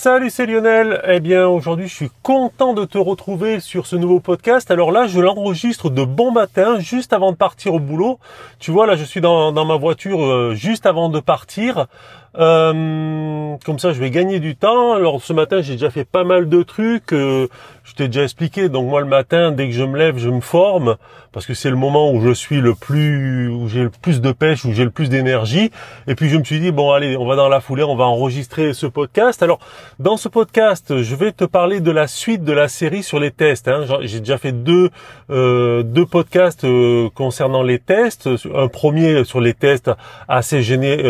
Salut, c'est Lionel. Eh bien, aujourd'hui, je suis content de te retrouver sur ce nouveau podcast. Alors là, je l'enregistre de bon matin, juste avant de partir au boulot. Tu vois, là, je suis dans, ma voiture euh, juste avant de partir. Euh, comme ça, je vais gagner du temps. Alors ce matin, j'ai déjà fait pas mal de trucs. Euh, je t'ai déjà expliqué. Donc moi, le matin, dès que je me lève, je me forme parce que c'est le moment où je suis le plus, où j'ai le plus de pêche, où j'ai le plus d'énergie. Et puis je me suis dit bon, allez, on va dans la foulée, on va enregistrer ce podcast. Alors dans ce podcast, je vais te parler de la suite de la série sur les tests. Hein. J'ai déjà fait deux euh, deux podcasts concernant les tests. Un premier sur les tests assez gêné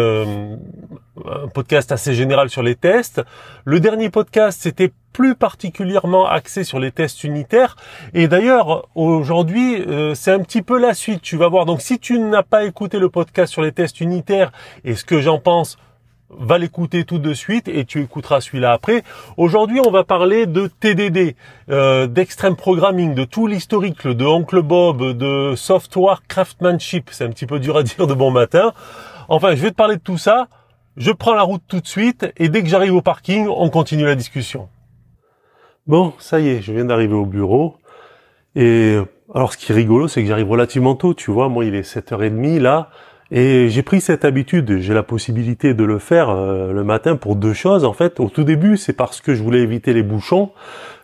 un podcast assez général sur les tests. Le dernier podcast, c'était plus particulièrement axé sur les tests unitaires. Et d'ailleurs, aujourd'hui, euh, c'est un petit peu la suite. Tu vas voir. Donc, si tu n'as pas écouté le podcast sur les tests unitaires et ce que j'en pense, va l'écouter tout de suite et tu écouteras celui-là après. Aujourd'hui, on va parler de TDD, euh, d'extreme programming, de tout l'historique de Oncle Bob, de software craftsmanship. C'est un petit peu dur à dire de bon matin. Enfin, je vais te parler de tout ça. Je prends la route tout de suite et dès que j'arrive au parking, on continue la discussion. Bon, ça y est, je viens d'arriver au bureau. Et alors ce qui est rigolo, c'est que j'arrive relativement tôt, tu vois, moi il est 7h30 là, et j'ai pris cette habitude, j'ai la possibilité de le faire euh, le matin pour deux choses en fait. Au tout début, c'est parce que je voulais éviter les bouchons.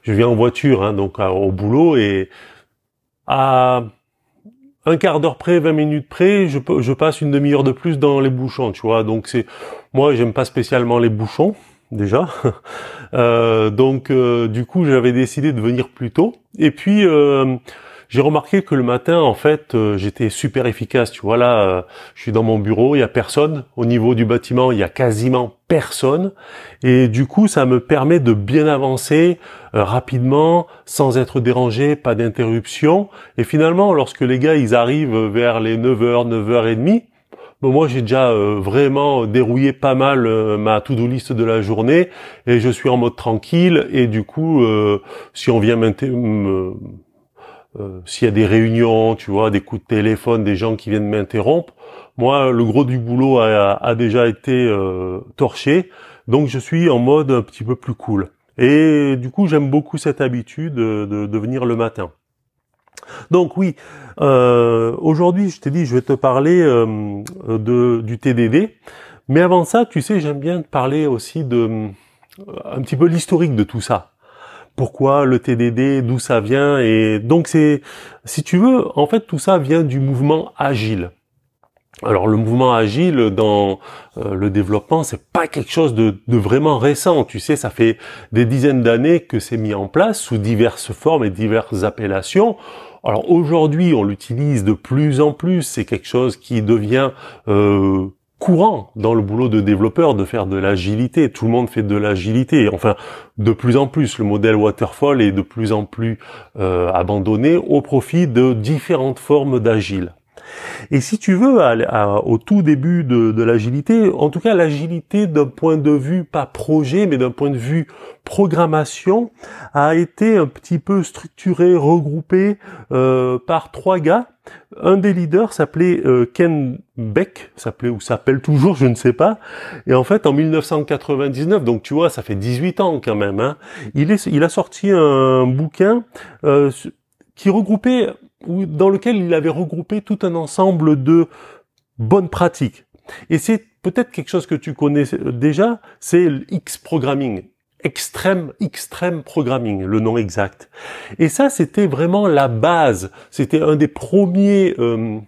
Je viens en voiture, hein, donc au boulot, et à un quart d'heure près, 20 minutes près, je, passe une demi-heure de plus dans les bouchons, tu vois. Donc c'est, moi j'aime pas spécialement les bouchons déjà. euh, donc euh, du coup j'avais décidé de venir plus tôt. Et puis euh, j'ai remarqué que le matin, en fait, j'étais super efficace. Tu vois là, je suis dans mon bureau, il y a personne. Au niveau du bâtiment, il y a quasiment Et du coup, ça me permet de bien avancer euh, rapidement, sans être dérangé, pas d'interruption. Et finalement, lorsque les gars, ils arrivent vers les 9h, 9h30, Bon, moi, j'ai déjà vraiment dérouillé pas mal ma to-do list de la journée et je suis en mode tranquille. Et du coup, si on vient me, euh, s'il y a des réunions, tu vois, des coups de téléphone, des gens qui viennent m'interrompre, moi, le gros du boulot a, déjà été euh, torché, donc je suis en mode un petit peu plus cool. Et du coup, j'aime beaucoup cette habitude de, venir le matin. Donc oui, euh, aujourd'hui, je t'ai dit, je vais te parler de, du TDD. Mais avant ça, tu sais, j'aime bien te parler aussi de un petit peu l'historique de tout ça pourquoi le TDD, d'où ça vient. Et donc c'est, si tu veux, en fait tout ça vient du mouvement agile. Alors le mouvement agile dans euh, le développement, c'est pas quelque chose de, vraiment récent. Tu sais, ça fait des dizaines d'années que c'est mis en place sous diverses formes et diverses appellations. Alors aujourd'hui, on l'utilise de plus en plus. C'est quelque chose qui devient euh, courant dans le boulot de développeur de faire de l'agilité. Tout le monde fait de l'agilité. Enfin, de plus en plus, le modèle waterfall est de plus en plus euh, abandonné au profit de différentes formes d'agile. Et si tu veux, au tout début de, l'agilité, en tout cas l'agilité d'un point de vue pas projet, mais d'un point de vue programmation, a été un petit peu structuré, regroupé euh, par trois gars. Un des leaders s'appelait euh, Ken Beck, s'appelait ou s'appelle toujours, je ne sais pas. Et en fait, en 1999, donc tu vois, ça fait 18 ans quand même. Hein, il, est, il a sorti un bouquin euh, qui regroupait dans lequel il avait regroupé tout un ensemble de bonnes pratiques. Et c'est peut-être quelque chose que tu connais déjà, c'est l'X programming. Extreme, extreme programming, le nom exact. Et ça, c'était vraiment la base. C'était un des premiers, euh,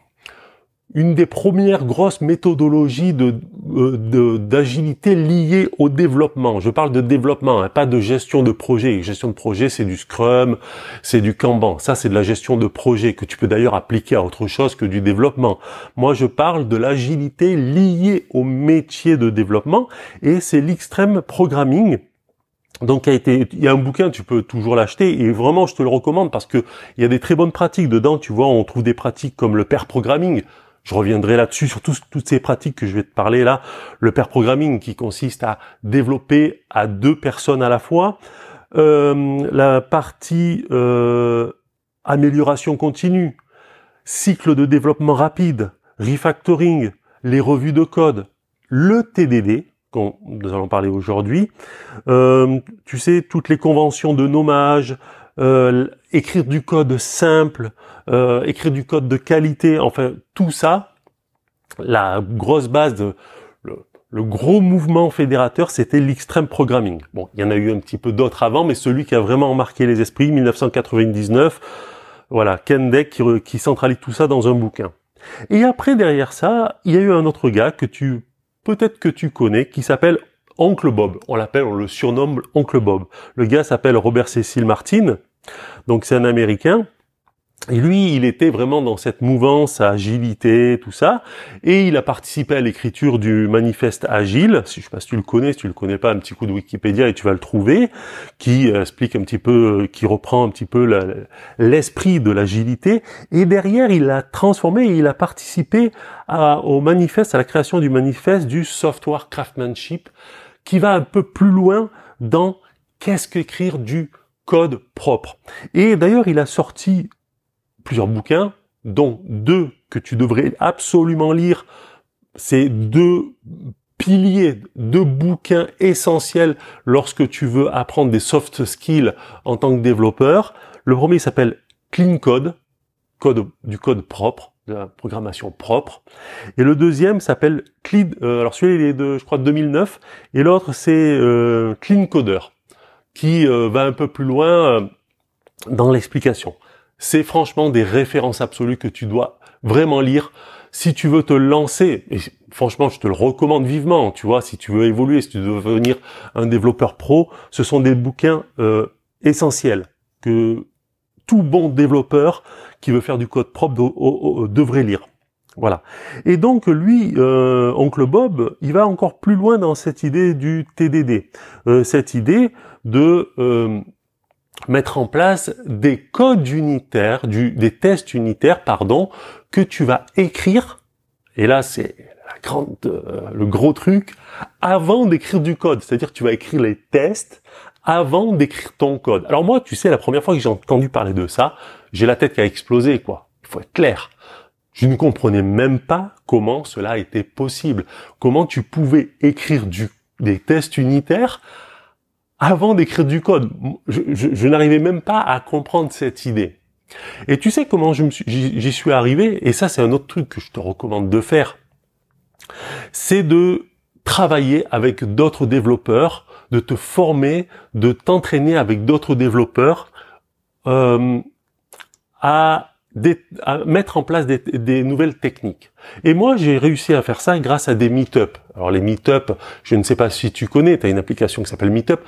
une des premières grosses méthodologies euh, de, d'agilité liées au développement. Je parle de développement, hein, pas de gestion de projet. Gestion de projet, c'est du Scrum, c'est du Kanban. Ça, c'est de la gestion de projet que tu peux d'ailleurs appliquer à autre chose que du développement. Moi, je parle de l'agilité liée au métier de développement et c'est l'extreme programming donc, il y a un bouquin, tu peux toujours l'acheter et vraiment, je te le recommande parce que il y a des très bonnes pratiques dedans. Tu vois, on trouve des pratiques comme le pair programming, je reviendrai là-dessus sur toutes ces pratiques que je vais te parler là. Le pair programming qui consiste à développer à deux personnes à la fois. Euh, la partie euh, amélioration continue, cycle de développement rapide, refactoring, les revues de code, le TDD, qu'on nous allons parler aujourd'hui. Euh, tu sais, toutes les conventions de nommage, euh, écrire du code simple, euh, écrire du code de qualité, enfin tout ça, la grosse base de le, gros mouvement fédérateur, c'était l'extreme programming. Bon, il y en a eu un petit peu d'autres avant, mais celui qui a vraiment marqué les esprits, 1999, voilà, Ken Deck qui, qui centralise tout ça dans un bouquin. Et après, derrière ça, il y a eu un autre gars que tu, peut-être que tu connais, qui s'appelle Oncle Bob. On l'appelle, on le surnomme Oncle Bob. Le gars s'appelle Robert Cecil Martin. Donc c'est un Américain. Et lui, il était vraiment dans cette mouvance, agilité, tout ça. Et il a participé à l'écriture du manifeste agile. Si je sais pas si tu le connais, si tu le connais pas, un petit coup de Wikipédia et tu vas le trouver, qui explique un petit peu, qui reprend un petit peu l'esprit de l'agilité. Et derrière, il a transformé, il a participé au manifeste, à la création du manifeste du software craftsmanship, qui va un peu plus loin dans qu'est-ce qu'écrire du code propre. Et d'ailleurs, il a sorti plusieurs bouquins, dont deux que tu devrais absolument lire. C'est deux piliers, deux bouquins essentiels lorsque tu veux apprendre des soft skills en tant que développeur. Le premier s'appelle Clean Code, code du code propre, de la programmation propre. Et le deuxième s'appelle Clean, euh, alors celui-là il est de, je crois, 2009, et l'autre c'est euh, Clean Coder qui euh, va un peu plus loin euh, dans l'explication. C'est franchement des références absolues que tu dois vraiment lire si tu veux te lancer. Et franchement, je te le recommande vivement. Tu vois, si tu veux évoluer, si tu veux devenir un développeur pro, ce sont des bouquins euh, essentiels que tout bon développeur qui veut faire du code propre devrait lire. Voilà. Et donc lui, euh, oncle Bob, il va encore plus loin dans cette idée du TDD, euh, cette idée de euh, mettre en place des codes unitaires, des tests unitaires, pardon, que tu vas écrire. Et là, c'est la grande, le gros truc avant d'écrire du code. C'est-à-dire, tu vas écrire les tests avant d'écrire ton code. Alors moi, tu sais, la première fois que j'ai entendu parler de ça, j'ai la tête qui a explosé, quoi. Il faut être clair. Je ne comprenais même pas comment cela était possible. Comment tu pouvais écrire du, des tests unitaires avant d'écrire du code. Je, n'arrivais même pas à comprendre cette idée. Et tu sais comment j'y suis, suis arrivé, et ça c'est un autre truc que je te recommande de faire, c'est de travailler avec d'autres développeurs, de te former, de t'entraîner avec d'autres développeurs euh, à à mettre en place des, nouvelles techniques. Et moi, j'ai réussi à faire ça grâce à des meet-up. Alors les meet-up, je ne sais pas si tu connais, tu as une application qui s'appelle Meetup.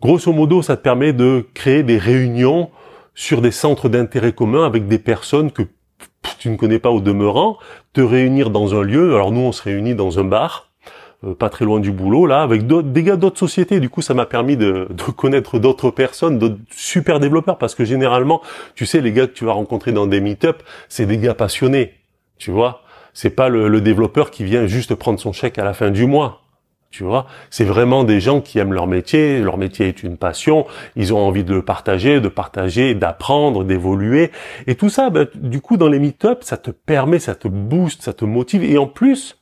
Grosso modo, ça te permet de créer des réunions sur des centres d'intérêt commun avec des personnes que tu ne connais pas au demeurant, te réunir dans un lieu. Alors nous, on se réunit dans un bar pas très loin du boulot, là, avec des gars d'autres sociétés. Du coup, ça m'a permis de, connaître d'autres personnes, d'autres super développeurs, parce que généralement, tu sais, les gars que tu vas rencontrer dans des meet-up, c'est des gars passionnés, tu vois. C'est pas le, développeur qui vient juste prendre son chèque à la fin du mois. Tu vois, c'est vraiment des gens qui aiment leur métier, leur métier est une passion, ils ont envie de le partager, de partager, d'apprendre, d'évoluer. Et tout ça, ben, du coup, dans les meet-up, ça te permet, ça te booste, ça te motive. Et en plus,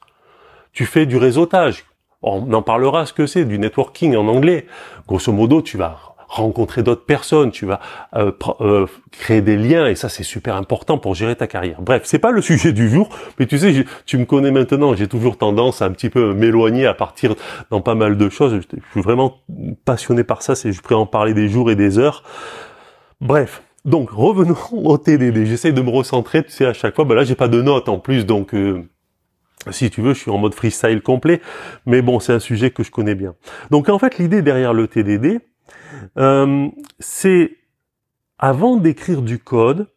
tu fais du réseautage. On en parlera ce que c'est, du networking en anglais. Grosso modo, tu vas rencontrer d'autres personnes, tu vas euh, euh, créer des liens et ça c'est super important pour gérer ta carrière. Bref, c'est pas le sujet du jour, mais tu sais, tu me connais maintenant, j'ai toujours tendance à un petit peu m'éloigner à partir dans pas mal de choses. Je suis vraiment passionné par ça, c'est je pourrais en parler des jours et des heures. Bref, donc revenons au TDD. J'essaie de me recentrer, tu sais, à chaque fois. Ben là, j'ai pas de notes en plus, donc euh, si tu veux, je suis en mode freestyle complet, mais bon, c'est un sujet que je connais bien. Donc en fait, l'idée derrière le TDD, euh, c'est avant d'écrire du code,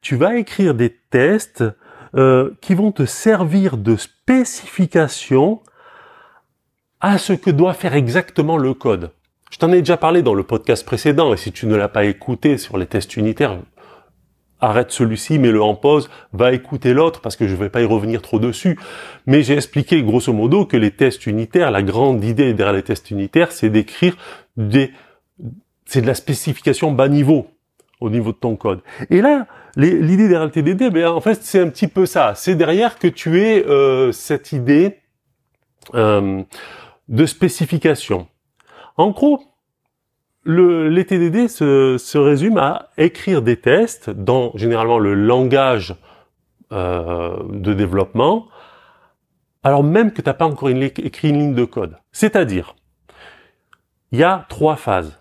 tu vas écrire des tests euh, qui vont te servir de spécification à ce que doit faire exactement le code. Je t'en ai déjà parlé dans le podcast précédent, et si tu ne l'as pas écouté sur les tests unitaires, arrête celui-ci, mets-le en pause, va écouter l'autre parce que je ne vais pas y revenir trop dessus. Mais j'ai expliqué grosso modo que les tests unitaires, la grande idée derrière les tests unitaires, c'est d'écrire des, c'est de la spécification bas niveau au niveau de ton code. Et là, l'idée derrière le TDD, ben, en fait, c'est un petit peu ça. C'est derrière que tu aies euh, cette idée euh, de spécification. En gros, le, les TDD se, se résument à écrire des tests dans généralement le langage euh, de développement, alors même que tu n'as pas encore écrit une ligne de code. C'est-à-dire, il y a trois phases.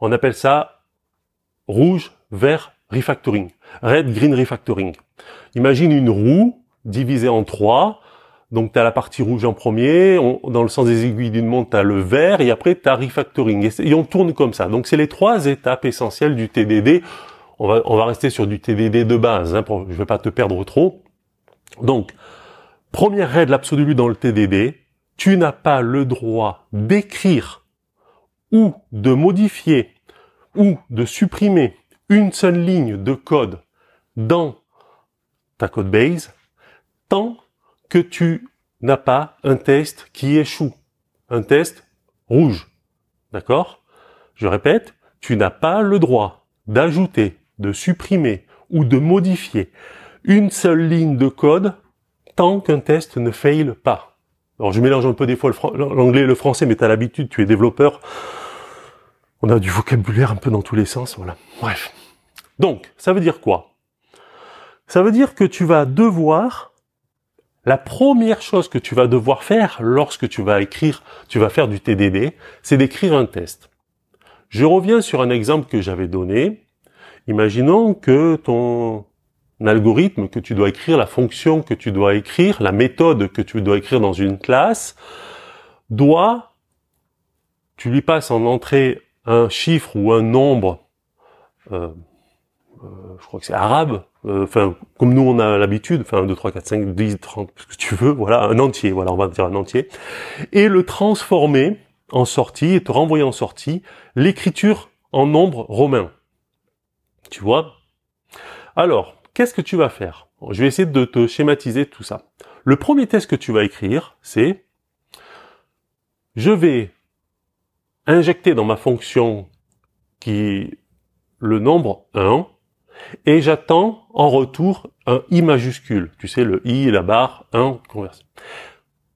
On appelle ça rouge, vert, refactoring. Red, green, refactoring. Imagine une roue divisée en trois. Donc tu as la partie rouge en premier, dans le sens des aiguilles d'une montre, tu as le vert, et après tu as refactoring. Et, on tourne comme ça. Donc c'est les trois étapes essentielles du TDD. On va, on va rester sur du TDD de base, hein, je vais pas te perdre trop. Donc, première règle absolue dans le TDD, tu n'as pas le droit d'écrire ou de modifier ou de supprimer une seule ligne de code dans ta code base tant que tu n'as pas un test qui échoue, un test rouge. D'accord? Je répète, tu n'as pas le droit d'ajouter, de supprimer ou de modifier une seule ligne de code tant qu'un test ne fail pas. Alors je mélange un peu des fois l'anglais et le français, mais tu l'habitude, tu es développeur. On a du vocabulaire un peu dans tous les sens, voilà. Bref. Donc, ça veut dire quoi? Ça veut dire que tu vas devoir la première chose que tu vas devoir faire lorsque tu vas écrire, tu vas faire du TDD, c'est d'écrire un test. Je reviens sur un exemple que j'avais donné. Imaginons que ton algorithme que tu dois écrire, la fonction que tu dois écrire, la méthode que tu dois écrire dans une classe, doit, tu lui passes en entrée un chiffre ou un nombre, euh, je crois que c'est arabe, euh, enfin comme nous on a l'habitude, enfin 2, 3, 4, 5, 10, 30, ce que tu veux, voilà, un entier, voilà, on va dire un entier, et le transformer en sortie et te renvoyer en sortie l'écriture en nombre romain. Tu vois? Alors, qu'est-ce que tu vas faire? Je vais essayer de te schématiser tout ça. Le premier test que tu vas écrire, c'est je vais injecter dans ma fonction qui le nombre 1 et j'attends en retour un i majuscule. Tu sais, le i, la barre, 1, converse.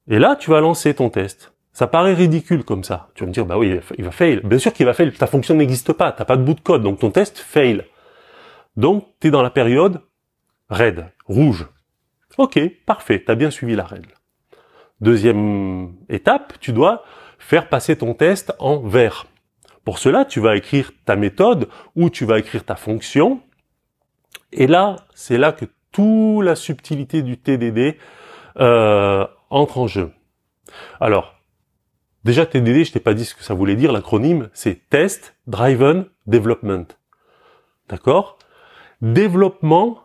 Et là, tu vas lancer ton test. Ça paraît ridicule comme ça. Tu vas me dire, bah oui, il va fail. Bien sûr qu'il va fail. Ta fonction n'existe pas. T'as pas de bout de code. Donc ton test fail. Donc, tu es dans la période red, rouge. Ok, parfait. Tu as bien suivi la règle. Deuxième étape, tu dois faire passer ton test en vert. Pour cela, tu vas écrire ta méthode ou tu vas écrire ta fonction et là, c'est là que toute la subtilité du TDD euh, entre en jeu. Alors, déjà TDD, je t'ai pas dit ce que ça voulait dire. L'acronyme, c'est Test Driven Development. D'accord? Développement,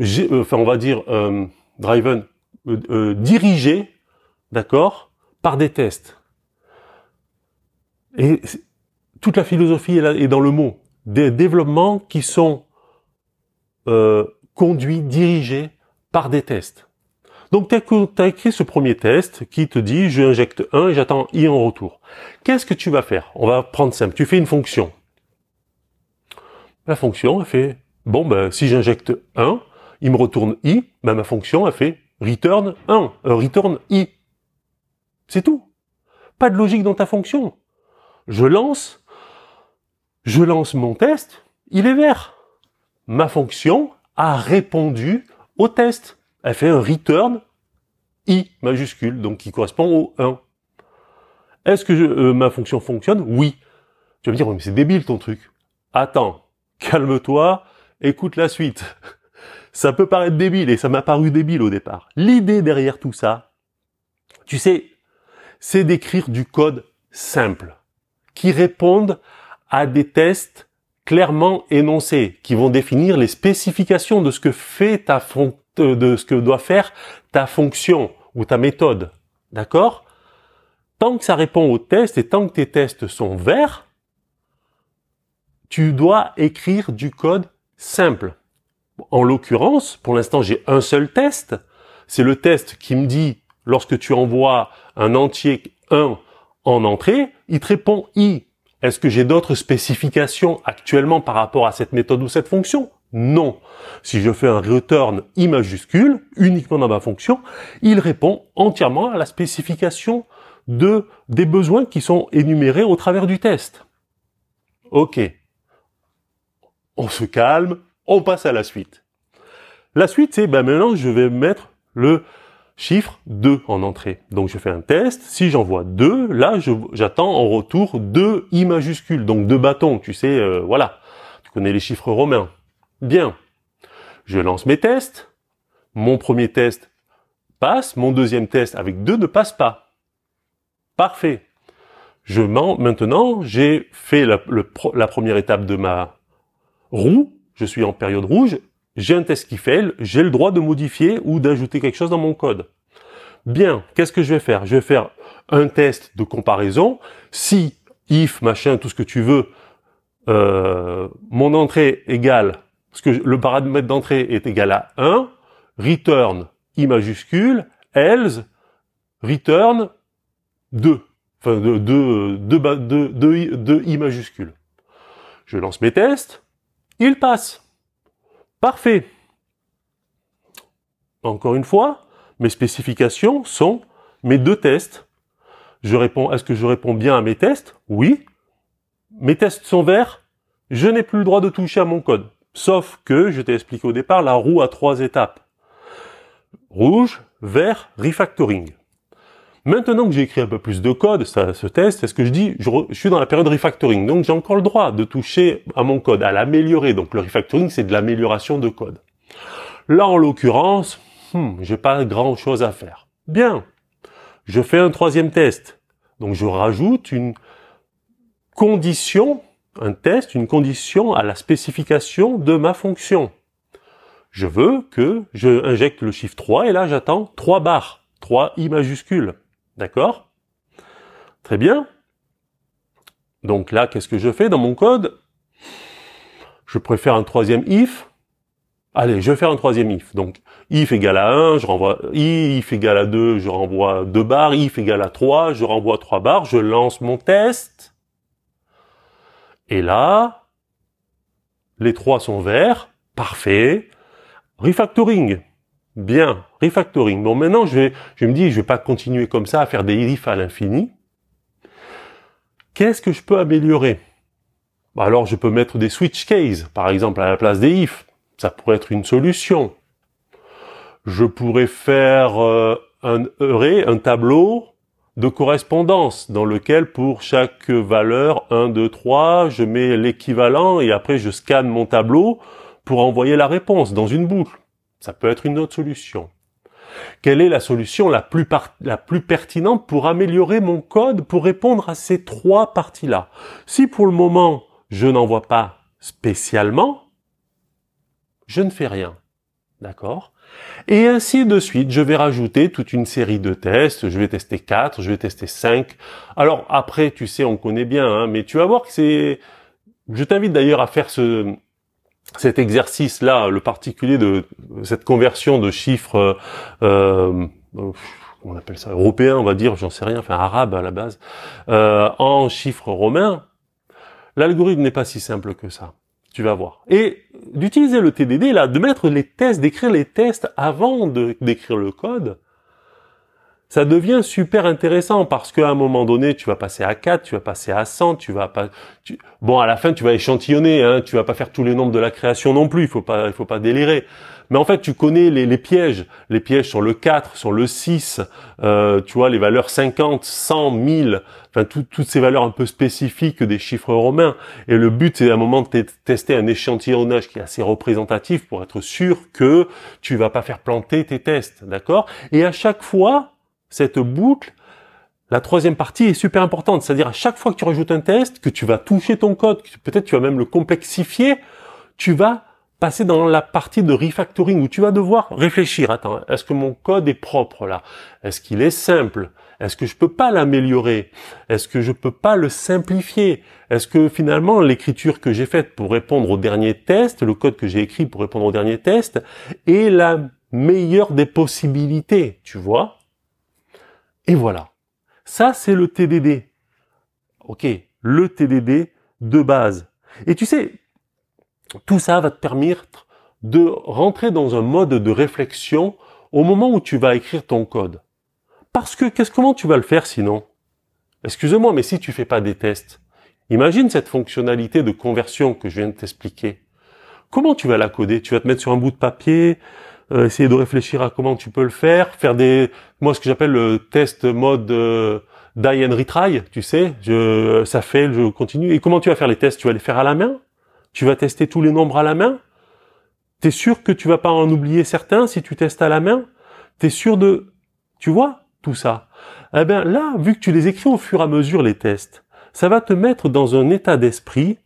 euh, enfin on va dire euh, driven, dirigé, d'accord, par des tests. Et toute la philosophie est dans le mot. Des développements qui sont euh, conduit, dirigé par des tests. Donc tu as, écrit ce premier test qui te dit je injecte 1 et j'attends i en retour. Qu'est-ce que tu vas faire? On va prendre simple. Tu fais une fonction. La fonction elle fait bon ben si j'injecte 1, il me retourne i, ben, ma fonction a fait return 1, euh, return i. C'est tout. Pas de logique dans ta fonction. Je lance, je lance mon test, il est vert ma fonction a répondu au test. Elle fait un return i majuscule, donc qui correspond au 1. Est-ce que euh, ma fonction fonctionne? Oui. Tu vas me dire, mais c'est débile ton truc. Attends, calme-toi, écoute la suite. Ça peut paraître débile, et ça m'a paru débile au départ. L'idée derrière tout ça, tu sais, c'est d'écrire du code simple, qui réponde à des tests clairement énoncés, qui vont définir les spécifications de ce que fait ta fon de ce que doit faire ta fonction ou ta méthode. D'accord? Tant que ça répond aux tests et tant que tes tests sont verts, tu dois écrire du code simple. En l'occurrence, pour l'instant, j'ai un seul test. C'est le test qui me dit, lorsque tu envoies un entier 1 en entrée, il te répond i. Est-ce que j'ai d'autres spécifications actuellement par rapport à cette méthode ou cette fonction? Non. Si je fais un return i majuscule, uniquement dans ma fonction, il répond entièrement à la spécification de des besoins qui sont énumérés au travers du test. Ok. On se calme, on passe à la suite. La suite, c'est ben maintenant je vais mettre le chiffre 2 en entrée. Donc je fais un test, si j'envoie 2, là j'attends en retour 2 i majuscules, donc deux bâtons, tu sais, euh, voilà. Tu connais les chiffres romains. Bien. Je lance mes tests. Mon premier test passe, mon deuxième test avec 2 ne passe pas. Parfait. Je mens, maintenant, j'ai fait la première étape de ma roue, je suis en période rouge, j'ai un test qui fail, j'ai le droit de modifier ou d'ajouter quelque chose dans mon code. Bien, qu'est-ce que je vais faire Je vais faire un test de comparaison. Si if machin, tout ce que tu veux, euh, mon entrée égale, parce que le paramètre d'entrée est égal à 1, return i majuscule, else return 2. Enfin, 2 deux, deux, deux, i majuscule. Je lance mes tests, ils passent. Parfait. Encore une fois, mes spécifications sont mes deux tests. Je réponds, est-ce que je réponds bien à mes tests? Oui. Mes tests sont verts. Je n'ai plus le droit de toucher à mon code. Sauf que, je t'ai expliqué au départ, la roue a trois étapes. Rouge, vert, refactoring. Maintenant que j'ai écrit un peu plus de code, ça, ce test, c'est ce que je dis, je, suis dans la période refactoring, donc j'ai encore le droit de toucher à mon code, à l'améliorer. Donc le refactoring, c'est de l'amélioration de code. Là, en l'occurrence, hmm, j'ai pas grand chose à faire. Bien, je fais un troisième test. Donc je rajoute une condition, un test, une condition à la spécification de ma fonction. Je veux que je injecte le chiffre 3 et là j'attends 3 barres, 3 i majuscules. D'accord? Très bien. Donc là, qu'est-ce que je fais dans mon code? Je préfère un troisième if. Allez, je vais faire un troisième if. Donc, if égale à 1, je renvoie if égale à 2, je renvoie 2 barres, if égale à 3, je renvoie 3 barres, je lance mon test. Et là, les trois sont verts, parfait. Refactoring. Bien, refactoring. Bon, maintenant, je vais, je me dis, je vais pas continuer comme ça à faire des ifs à l'infini. Qu'est-ce que je peux améliorer? Bah, Alors, je peux mettre des switch cases, par exemple, à la place des ifs. Ça pourrait être une solution. Je pourrais faire euh, un un tableau de correspondance dans lequel pour chaque valeur 1, 2, 3, je mets l'équivalent et après je scanne mon tableau pour envoyer la réponse dans une boucle. Ça peut être une autre solution. Quelle est la solution la plus, la plus pertinente pour améliorer mon code pour répondre à ces trois parties-là? Si pour le moment, je n'en vois pas spécialement, je ne fais rien. D'accord? Et ainsi de suite, je vais rajouter toute une série de tests. Je vais tester 4, je vais tester 5. Alors après, tu sais, on connaît bien, hein, mais tu vas voir que c'est... Je t'invite d'ailleurs à faire ce, cet exercice-là, le particulier de cette conversion de chiffres, euh, euh on appelle ça, européens, on va dire, j'en sais rien, enfin arabe à la base, euh, en chiffres romains, l'algorithme n'est pas si simple que ça. Tu vas voir. Et d'utiliser le TDD, là, de mettre les tests, d'écrire les tests avant d'écrire le code, ça devient super intéressant parce qu'à un moment donné, tu vas passer à 4, tu vas passer à 100, tu vas pas, bon, à la fin, tu vas échantillonner, hein, tu vas pas faire tous les nombres de la création non plus, il faut pas, il faut pas délirer. Mais en fait, tu connais les, pièges, les pièges sur le 4, sur le 6, euh, tu vois, les valeurs 50, 100, 1000, enfin, toutes ces valeurs un peu spécifiques des chiffres romains. Et le but, c'est à un moment de tester un échantillonnage qui est assez représentatif pour être sûr que tu vas pas faire planter tes tests, d'accord? Et à chaque fois, cette boucle, la troisième partie est super importante. C'est-à-dire à chaque fois que tu rajoutes un test, que tu vas toucher ton code, peut-être tu vas même le complexifier, tu vas passer dans la partie de refactoring où tu vas devoir réfléchir. Attends, est-ce que mon code est propre là? Est-ce qu'il est simple? Est-ce que je peux pas l'améliorer? Est-ce que je peux pas le simplifier? Est-ce que finalement l'écriture que j'ai faite pour répondre au dernier test, le code que j'ai écrit pour répondre au dernier test, est la meilleure des possibilités, tu vois? Et voilà. Ça, c'est le TDD. Ok, le TDD de base. Et tu sais, tout ça va te permettre de rentrer dans un mode de réflexion au moment où tu vas écrire ton code. Parce que qu'est-ce comment tu vas le faire sinon? Excuse-moi, mais si tu fais pas des tests, imagine cette fonctionnalité de conversion que je viens de t'expliquer. Comment tu vas la coder? Tu vas te mettre sur un bout de papier, euh, essayer de réfléchir à comment tu peux le faire, faire des, moi ce que j'appelle le test mode euh, die and retry, tu sais, je, ça fait, je continue. Et comment tu vas faire les tests? Tu vas les faire à la main? Tu vas tester tous les nombres à la main? T'es sûr que tu vas pas en oublier certains si tu testes à la main? T'es sûr de, tu vois, tout ça? Eh bien là, vu que tu les écris au fur et à mesure les tests, ça va te mettre dans un état d'esprit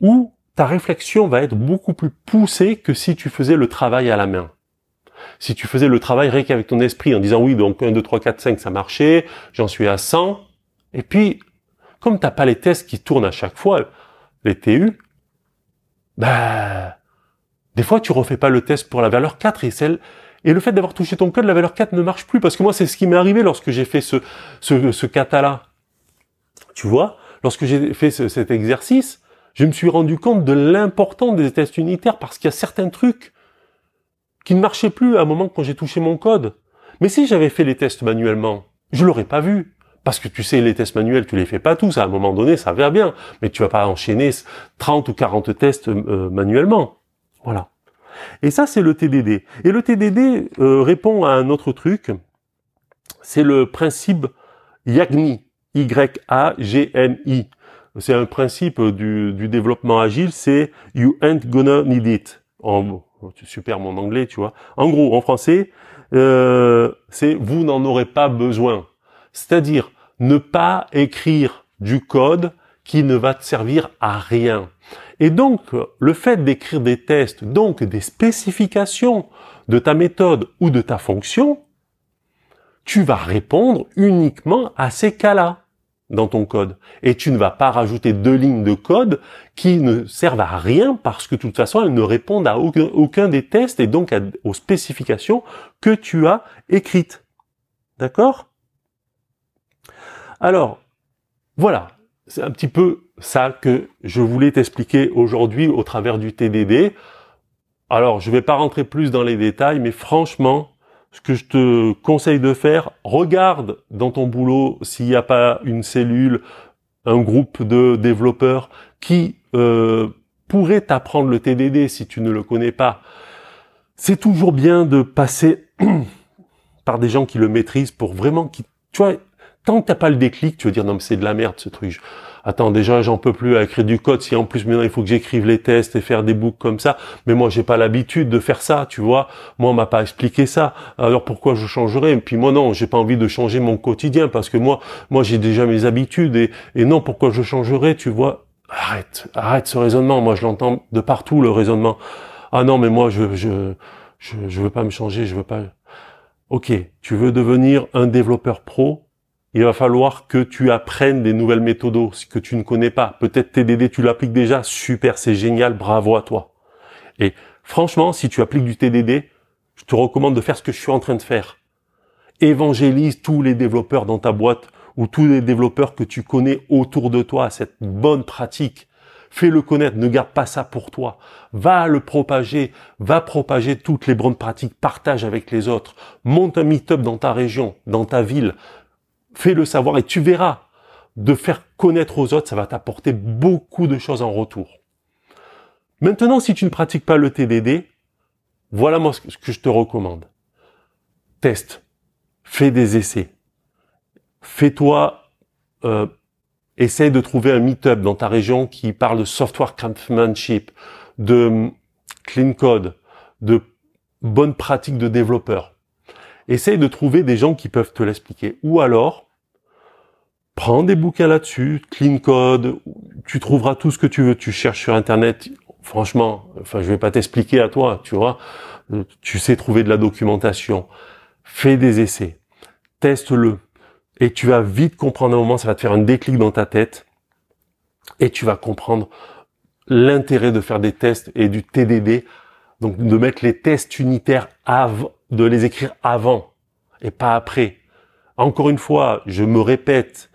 où ta réflexion va être beaucoup plus poussée que si tu faisais le travail à la main. Si tu faisais le travail rien qu'avec ton esprit en disant oui, donc 1, 2, 3, 4, 5, ça marchait, j'en suis à 100. Et puis, comme t'as pas les tests qui tournent à chaque fois, les TU, bah, des fois tu refais pas le test pour la valeur 4 et celle, et le fait d'avoir touché ton code, la valeur 4 ne marche plus. Parce que moi, c'est ce qui m'est arrivé lorsque j'ai fait ce, ce, ce kata-là. Tu vois, lorsque j'ai fait cet exercice, je me suis rendu compte de l'importance des tests unitaires parce qu'il y a certains trucs qui ne marchaient plus à un moment quand j'ai touché mon code. Mais si j'avais fait les tests manuellement, je l'aurais pas vu. Parce que tu sais, les tests manuels, tu les fais pas tous. À un moment donné, ça va bien. Mais tu vas pas enchaîner 30 ou 40 tests euh, manuellement. Voilà. Et ça, c'est le TDD. Et le TDD euh, répond à un autre truc. C'est le principe YAGNI. Y-A-G-N-I. C'est un principe du, développement agile, c'est you ain't gonna need it. En, super mon anglais, tu vois. En gros, en français, euh, c'est vous n'en aurez pas besoin. C'est-à-dire ne pas écrire du code qui ne va te servir à rien. Et donc, le fait d'écrire des tests, donc des spécifications de ta méthode ou de ta fonction, tu vas répondre uniquement à ces cas-là dans ton code. Et tu ne vas pas rajouter deux lignes de code qui ne servent à rien parce que de toute façon, elles ne répondent à aucun, des tests et donc aux spécifications que tu as écrites. D'accord? Alors, voilà. C'est un petit peu ça que je voulais t'expliquer aujourd'hui au travers du TDD. Alors, je ne vais pas rentrer plus dans les détails, mais franchement, ce que je te conseille de faire, regarde dans ton boulot s'il n'y a pas une cellule, un groupe de développeurs qui euh, pourrait t'apprendre le TDD si tu ne le connais pas. C'est toujours bien de passer par des gens qui le maîtrisent pour vraiment qui, tu vois, tant que t'as pas le déclic, tu veux dire non mais c'est de la merde ce truc attends déjà j'en peux plus à écrire du code si en plus maintenant il faut que j'écrive les tests et faire des boucles comme ça. Mais moi j'ai pas l'habitude de faire ça tu vois. Moi on m'a pas expliqué ça. Alors pourquoi je changerais? Puis moi non j'ai pas envie de changer mon quotidien parce que moi moi j'ai déjà mes habitudes et, et non pourquoi je changerais tu vois? Arrête arrête ce raisonnement. Moi je l'entends de partout le raisonnement. Ah non mais moi je je je, je veux pas me changer je veux pas. Ok tu veux devenir un développeur pro? Il va falloir que tu apprennes des nouvelles méthodes que tu ne connais pas. Peut-être TDD, tu l'appliques déjà. Super, c'est génial, bravo à toi. Et franchement, si tu appliques du TDD, je te recommande de faire ce que je suis en train de faire. Évangélise tous les développeurs dans ta boîte ou tous les développeurs que tu connais autour de toi, cette bonne pratique. Fais-le connaître, ne garde pas ça pour toi. Va le propager, va propager toutes les bonnes pratiques, partage avec les autres. Monte un meet-up dans ta région, dans ta ville fais-le savoir et tu verras. De faire connaître aux autres, ça va t'apporter beaucoup de choses en retour. Maintenant, si tu ne pratiques pas le TDD, voilà moi ce que je te recommande. Teste, fais des essais. Fais-toi, euh, essaye de trouver un meet-up dans ta région qui parle de software craftsmanship, de hum, clean code, de bonnes pratiques de développeur. Essaye de trouver des gens qui peuvent te l'expliquer. Ou alors, prends des bouquins là-dessus, clean code, tu trouveras tout ce que tu veux, tu cherches sur internet, franchement, enfin je vais pas t'expliquer à toi, tu vois, tu sais trouver de la documentation, fais des essais, teste-le, et tu vas vite comprendre un moment, ça va te faire un déclic dans ta tête, et tu vas comprendre l'intérêt de faire des tests et du TDD, donc de mettre les tests unitaires avant, de les écrire avant et pas après. Encore une fois, je me répète,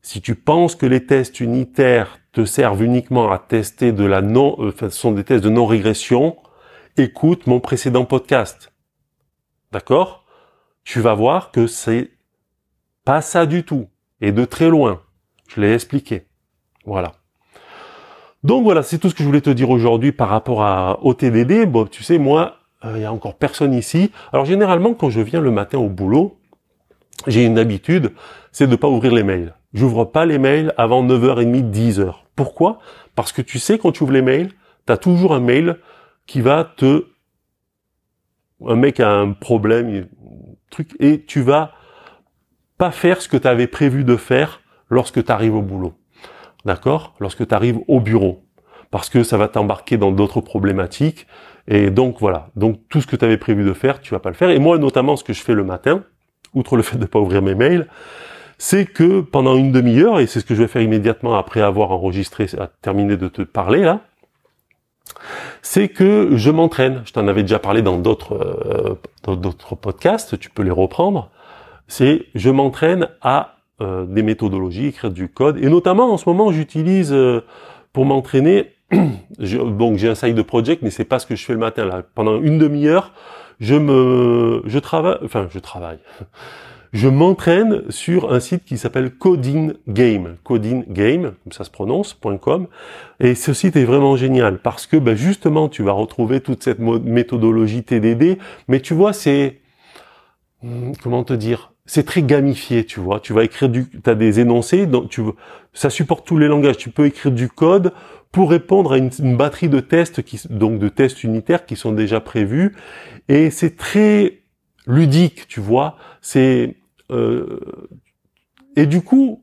si tu penses que les tests unitaires te servent uniquement à tester de la non, euh, enfin, sont des tests de non-régression, écoute mon précédent podcast. D'accord? Tu vas voir que c'est pas ça du tout. Et de très loin. Je l'ai expliqué. Voilà. Donc voilà, c'est tout ce que je voulais te dire aujourd'hui par rapport à, au TDD. Bon, tu sais, moi, il euh, y a encore personne ici. Alors généralement, quand je viens le matin au boulot, j'ai une habitude, c'est de ne pas ouvrir les mails. J'ouvre pas les mails avant 9h30, 10h. Pourquoi? Parce que tu sais, quand tu ouvres les mails, tu as toujours un mail qui va te... Un mec a un problème, truc, et tu vas pas faire ce que tu avais prévu de faire lorsque tu arrives au boulot. D'accord? Lorsque tu arrives au bureau. Parce que ça va t'embarquer dans d'autres problématiques. Et donc voilà. Donc tout ce que tu avais prévu de faire, tu vas pas le faire. Et moi, notamment, ce que je fais le matin, outre le fait de ne pas ouvrir mes mails, c'est que pendant une demi-heure, et c'est ce que je vais faire immédiatement après avoir enregistré, terminé de te parler là, c'est que je m'entraîne. Je t'en avais déjà parlé dans d'autres euh, podcasts, tu peux les reprendre. C'est je m'entraîne à euh, des méthodologies, écrire du code, et notamment en ce moment j'utilise euh, pour m'entraîner. donc j'ai un side de project, mais c'est pas ce que je fais le matin là. Pendant une demi-heure, je me, je travaille, enfin je travaille. Je m'entraîne sur un site qui s'appelle Coding Game, Coding comme ça se prononce, .com. Et ce site est vraiment génial parce que ben, justement tu vas retrouver toute cette méthodologie TDD, mais tu vois c'est hmm, comment te dire? C'est très gamifié, tu vois. Tu vas écrire du, as des énoncés, donc tu, ça supporte tous les langages. Tu peux écrire du code pour répondre à une, batterie de tests qui, donc de tests unitaires qui sont déjà prévus. Et c'est très ludique, tu vois. C'est euh, et du coup,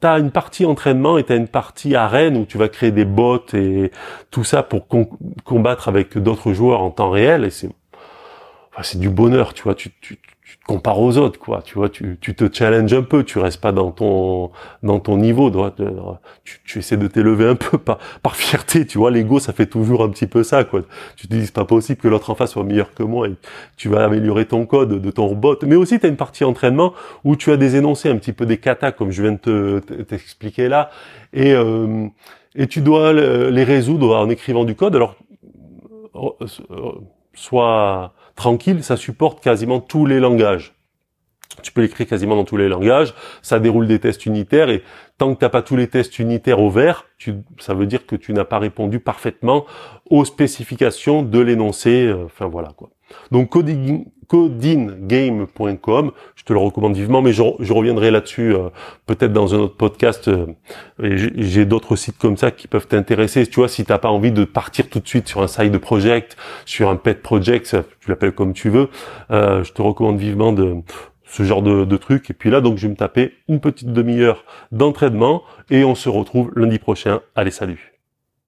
tu as une partie entraînement et tu as une partie arène où tu vas créer des bots et tout ça pour combattre avec d'autres joueurs en temps réel. Et c'est enfin, c'est du bonheur, tu vois. Tu, tu, tu te compares aux autres, quoi. Tu vois, tu, tu te challenges un peu, tu restes pas dans ton dans ton niveau, tu, tu essaies de t'élever un peu par, par fierté, tu vois. L'ego, ça fait toujours un petit peu ça, quoi. Tu te dis c'est pas possible que l'autre en face soit meilleur que moi et tu vas améliorer ton code de ton robot. Mais aussi, tu as une partie entraînement où tu as des énoncés, un petit peu des katas, comme je viens de t'expliquer là, et euh, et tu dois les résoudre en écrivant du code. Alors euh, soit tranquille, ça supporte quasiment tous les langages. Tu peux l'écrire quasiment dans tous les langages, ça déroule des tests unitaires et tant que tu n'as pas tous les tests unitaires au vert, ça veut dire que tu n'as pas répondu parfaitement aux spécifications de l'énoncé, euh, enfin voilà quoi. Donc codingame.com, je te le recommande vivement, mais je, reviendrai là-dessus euh, peut-être dans un autre podcast. Euh, j'ai d'autres sites comme ça qui peuvent t'intéresser. Tu vois, si t'as pas envie de partir tout de suite sur un side project, sur un pet project, tu l'appelles comme tu veux, je te recommande vivement de ce genre de, de truc. Et puis là, donc, je vais me taper une petite demi-heure d'entraînement et on se retrouve lundi prochain. Allez, salut